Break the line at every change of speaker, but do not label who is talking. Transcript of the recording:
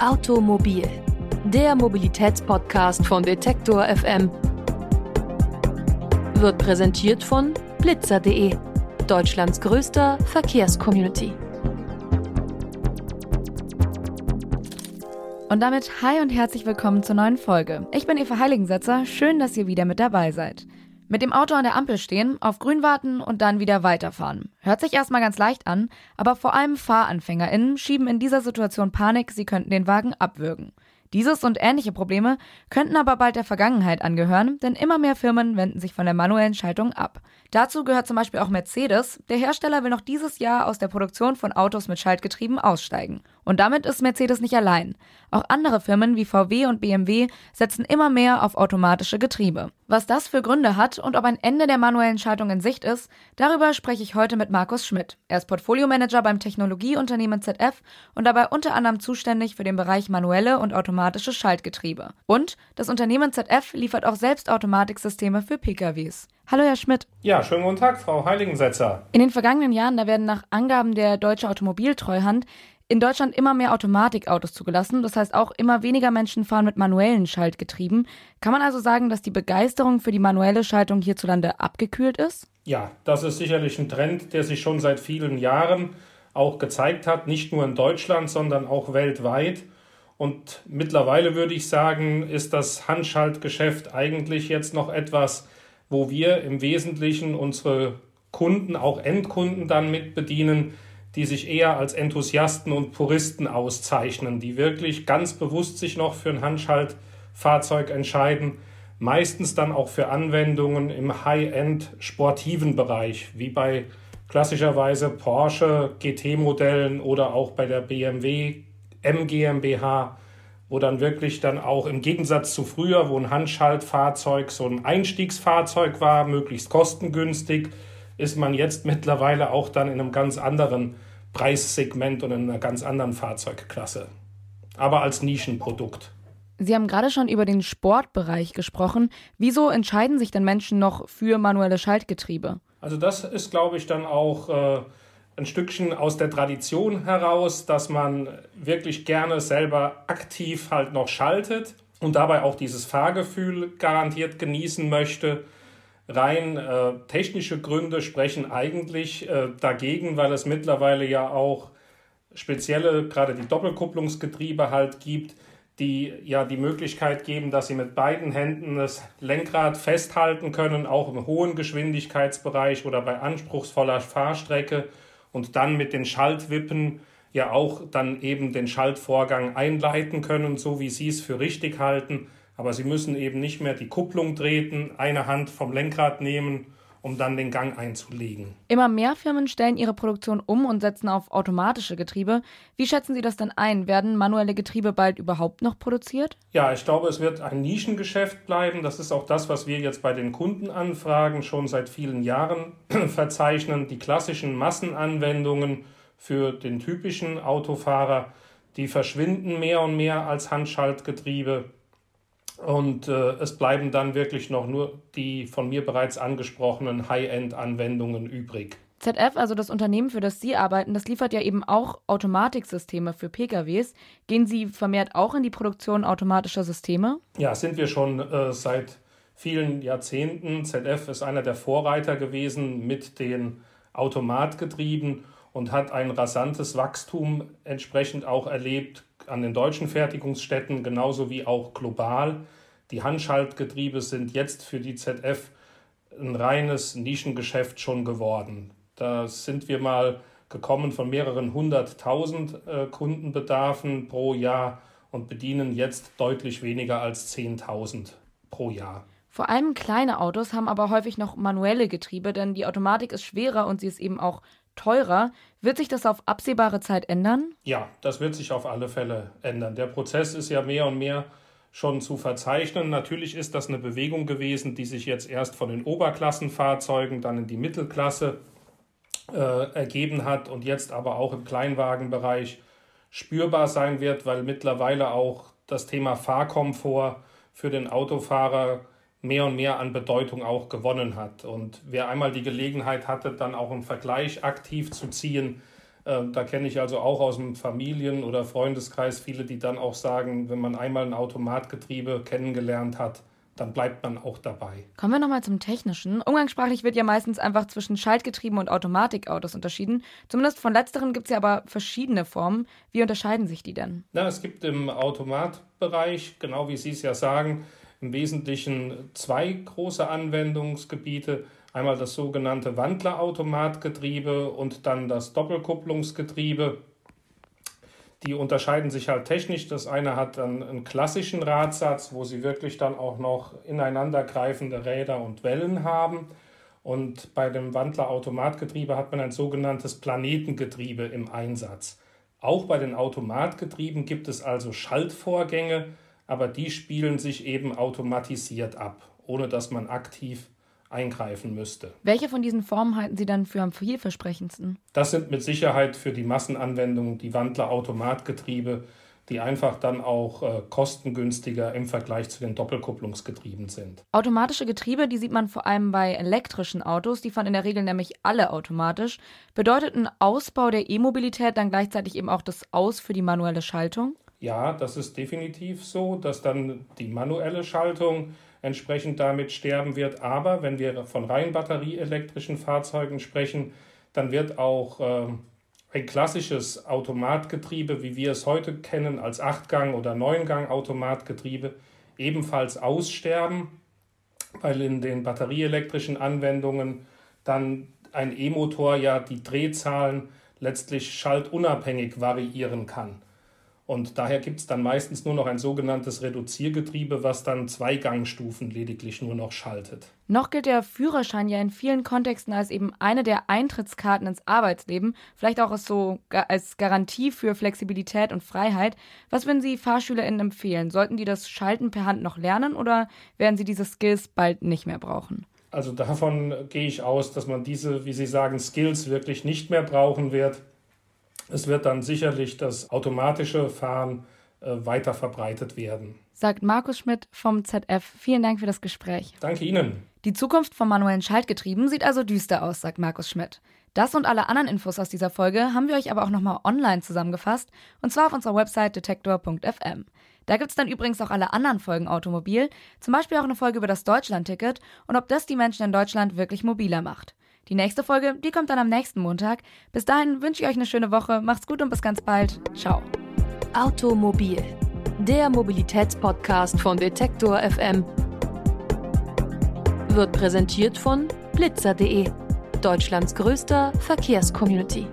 Automobil, der Mobilitätspodcast von Detektor FM, wird präsentiert von blitzer.de, Deutschlands größter Verkehrscommunity.
Und damit hi und herzlich willkommen zur neuen Folge. Ich bin Eva Heiligensetzer, schön, dass ihr wieder mit dabei seid. Mit dem Auto an der Ampel stehen, auf Grün warten und dann wieder weiterfahren. Hört sich erstmal ganz leicht an, aber vor allem FahranfängerInnen schieben in dieser Situation Panik, sie könnten den Wagen abwürgen. Dieses und ähnliche Probleme könnten aber bald der Vergangenheit angehören, denn immer mehr Firmen wenden sich von der manuellen Schaltung ab. Dazu gehört zum Beispiel auch Mercedes. Der Hersteller will noch dieses Jahr aus der Produktion von Autos mit Schaltgetrieben aussteigen. Und damit ist Mercedes nicht allein. Auch andere Firmen wie VW und BMW setzen immer mehr auf automatische Getriebe. Was das für Gründe hat und ob ein Ende der manuellen Schaltung in Sicht ist, darüber spreche ich heute mit Markus Schmidt. Er ist Portfoliomanager beim Technologieunternehmen ZF und dabei unter anderem zuständig für den Bereich manuelle und automatische Schaltgetriebe. Und das Unternehmen ZF liefert auch selbst Automatiksysteme für PKWs. Hallo, Herr Schmidt.
Ja, schönen guten Tag, Frau Heiligensetzer.
In den vergangenen Jahren, da werden nach Angaben der Deutsche Automobiltreuhand in Deutschland immer mehr Automatikautos zugelassen. Das heißt, auch immer weniger Menschen fahren mit manuellen Schaltgetrieben. Kann man also sagen, dass die Begeisterung für die manuelle Schaltung hierzulande abgekühlt ist?
Ja, das ist sicherlich ein Trend, der sich schon seit vielen Jahren auch gezeigt hat, nicht nur in Deutschland, sondern auch weltweit. Und mittlerweile würde ich sagen, ist das Handschaltgeschäft eigentlich jetzt noch etwas, wo wir im Wesentlichen unsere Kunden, auch Endkunden dann mit bedienen, die sich eher als Enthusiasten und Puristen auszeichnen, die wirklich ganz bewusst sich noch für ein Handschaltfahrzeug entscheiden, meistens dann auch für Anwendungen im High-End sportiven Bereich, wie bei klassischerweise Porsche GT-Modellen oder auch bei der BMW M GmbH, wo dann wirklich dann auch im Gegensatz zu früher, wo ein Handschaltfahrzeug so ein Einstiegsfahrzeug war, möglichst kostengünstig, ist man jetzt mittlerweile auch dann in einem ganz anderen Preissegment und in einer ganz anderen Fahrzeugklasse. Aber als Nischenprodukt.
Sie haben gerade schon über den Sportbereich gesprochen. Wieso entscheiden sich denn Menschen noch für manuelle Schaltgetriebe?
Also das ist, glaube ich, dann auch äh, ein Stückchen aus der Tradition heraus, dass man wirklich gerne selber aktiv halt noch schaltet und dabei auch dieses Fahrgefühl garantiert genießen möchte. Rein äh, technische Gründe sprechen eigentlich äh, dagegen, weil es mittlerweile ja auch spezielle, gerade die Doppelkupplungsgetriebe halt gibt, die ja die Möglichkeit geben, dass sie mit beiden Händen das Lenkrad festhalten können, auch im hohen Geschwindigkeitsbereich oder bei anspruchsvoller Fahrstrecke und dann mit den Schaltwippen ja auch dann eben den Schaltvorgang einleiten können, so wie sie es für richtig halten aber sie müssen eben nicht mehr die Kupplung treten, eine Hand vom Lenkrad nehmen, um dann den Gang einzulegen.
Immer mehr Firmen stellen ihre Produktion um und setzen auf automatische Getriebe. Wie schätzen Sie das denn ein? Werden manuelle Getriebe bald überhaupt noch produziert?
Ja, ich glaube, es wird ein Nischengeschäft bleiben. Das ist auch das, was wir jetzt bei den Kundenanfragen schon seit vielen Jahren verzeichnen. Die klassischen Massenanwendungen für den typischen Autofahrer, die verschwinden mehr und mehr als Handschaltgetriebe. Und äh, es bleiben dann wirklich noch nur die von mir bereits angesprochenen High-End-Anwendungen übrig.
ZF, also das Unternehmen, für das Sie arbeiten, das liefert ja eben auch Automatiksysteme für PKWs. Gehen Sie vermehrt auch in die Produktion automatischer Systeme?
Ja, sind wir schon äh, seit vielen Jahrzehnten. ZF ist einer der Vorreiter gewesen mit den Automatgetrieben und hat ein rasantes Wachstum entsprechend auch erlebt, an den deutschen Fertigungsstätten genauso wie auch global. Die Handschaltgetriebe sind jetzt für die ZF ein reines Nischengeschäft schon geworden. Da sind wir mal gekommen von mehreren hunderttausend äh, Kundenbedarfen pro Jahr und bedienen jetzt deutlich weniger als 10.000 pro Jahr.
Vor allem kleine Autos haben aber häufig noch manuelle Getriebe, denn die Automatik ist schwerer und sie ist eben auch teurer. Wird sich das auf absehbare Zeit ändern?
Ja, das wird sich auf alle Fälle ändern. Der Prozess ist ja mehr und mehr schon zu verzeichnen. Natürlich ist das eine Bewegung gewesen, die sich jetzt erst von den Oberklassenfahrzeugen dann in die Mittelklasse äh, ergeben hat und jetzt aber auch im Kleinwagenbereich spürbar sein wird, weil mittlerweile auch das Thema Fahrkomfort für den Autofahrer mehr und mehr an Bedeutung auch gewonnen hat. Und wer einmal die Gelegenheit hatte, dann auch einen Vergleich aktiv zu ziehen, Äh, da kenne ich also auch aus dem Familien- oder Freundeskreis viele, die dann auch sagen, wenn man einmal ein Automatgetriebe kennengelernt hat, dann bleibt man auch dabei.
Kommen wir nochmal zum Technischen. Umgangssprachlich wird ja meistens einfach zwischen Schaltgetrieben und Automatikautos unterschieden. Zumindest von letzteren gibt es ja aber verschiedene Formen. Wie unterscheiden sich die denn?
Na, es gibt im Automatbereich, genau wie Sie es ja sagen, im Wesentlichen zwei große Anwendungsgebiete. Einmal das sogenannte Wandlerautomatgetriebe und dann das Doppelkupplungsgetriebe. Die unterscheiden sich halt technisch. Das eine hat dann einen klassischen Radsatz, wo sie wirklich dann auch noch ineinandergreifende Räder und Wellen haben. Und bei dem Wandlerautomatgetriebe hat man ein sogenanntes Planetengetriebe im Einsatz. Auch bei den Automatgetrieben gibt es also Schaltvorgänge, aber die spielen sich eben automatisiert ab, ohne dass man aktiv eingreifen müsste.
Welche von diesen Formen halten Sie dann für am vielversprechendsten?
Das sind mit Sicherheit für die Massenanwendung die Wandler-Automatgetriebe, die einfach dann auch äh, kostengünstiger im Vergleich zu den Doppelkupplungsgetrieben sind.
Automatische Getriebe, die sieht man vor allem bei elektrischen Autos, die fahren in der Regel nämlich alle automatisch. Bedeutet ein Ausbau der E-Mobilität dann gleichzeitig eben auch das Aus für die manuelle Schaltung?
Ja, das ist definitiv so, dass dann die manuelle Schaltung entsprechend damit sterben wird. Aber wenn wir von rein batterieelektrischen Fahrzeugen sprechen, dann wird auch äh, ein klassisches Automatgetriebe, wie wir es heute kennen, als Achtgang- oder Neungang-Automatgetriebe ebenfalls aussterben, weil in den batterieelektrischen Anwendungen dann ein E-Motor ja die Drehzahlen letztlich schaltunabhängig variieren kann. Und daher gibt es dann meistens nur noch ein sogenanntes Reduziergetriebe, was dann zwei Gangstufen lediglich nur noch schaltet.
Noch gilt der Führerschein ja in vielen Kontexten als eben eine der Eintrittskarten ins Arbeitsleben, vielleicht auch als so als Garantie für Flexibilität und Freiheit. Was würden Sie FahrschülerInnen empfehlen? Sollten die das Schalten per Hand noch lernen oder werden sie diese Skills bald nicht mehr brauchen?
Also davon gehe ich aus, dass man diese, wie Sie sagen, Skills wirklich nicht mehr brauchen wird. Es wird dann sicherlich das automatische Fahren äh, weiter verbreitet werden.
Sagt Markus Schmidt vom ZF. Vielen Dank für das Gespräch.
Danke Ihnen.
Die Zukunft von manuellen Schaltgetrieben sieht also düster aus, sagt Markus Schmidt. Das und alle anderen Infos aus dieser Folge haben wir euch aber auch nochmal online zusammengefasst, und zwar auf unserer Website detektor.fm. Da gibt es dann übrigens auch alle anderen Folgen Automobil, zum Beispiel auch eine Folge über das Deutschlandticket und ob das die Menschen in Deutschland wirklich mobiler macht. Die nächste Folge, die kommt dann am nächsten Montag. Bis dahin wünsche ich euch eine schöne Woche, macht's gut und bis ganz bald. Ciao.
Automobil, der Mobilitätspodcast von Detektor FM, wird präsentiert von blitzer.de, Deutschlands größter Verkehrscommunity.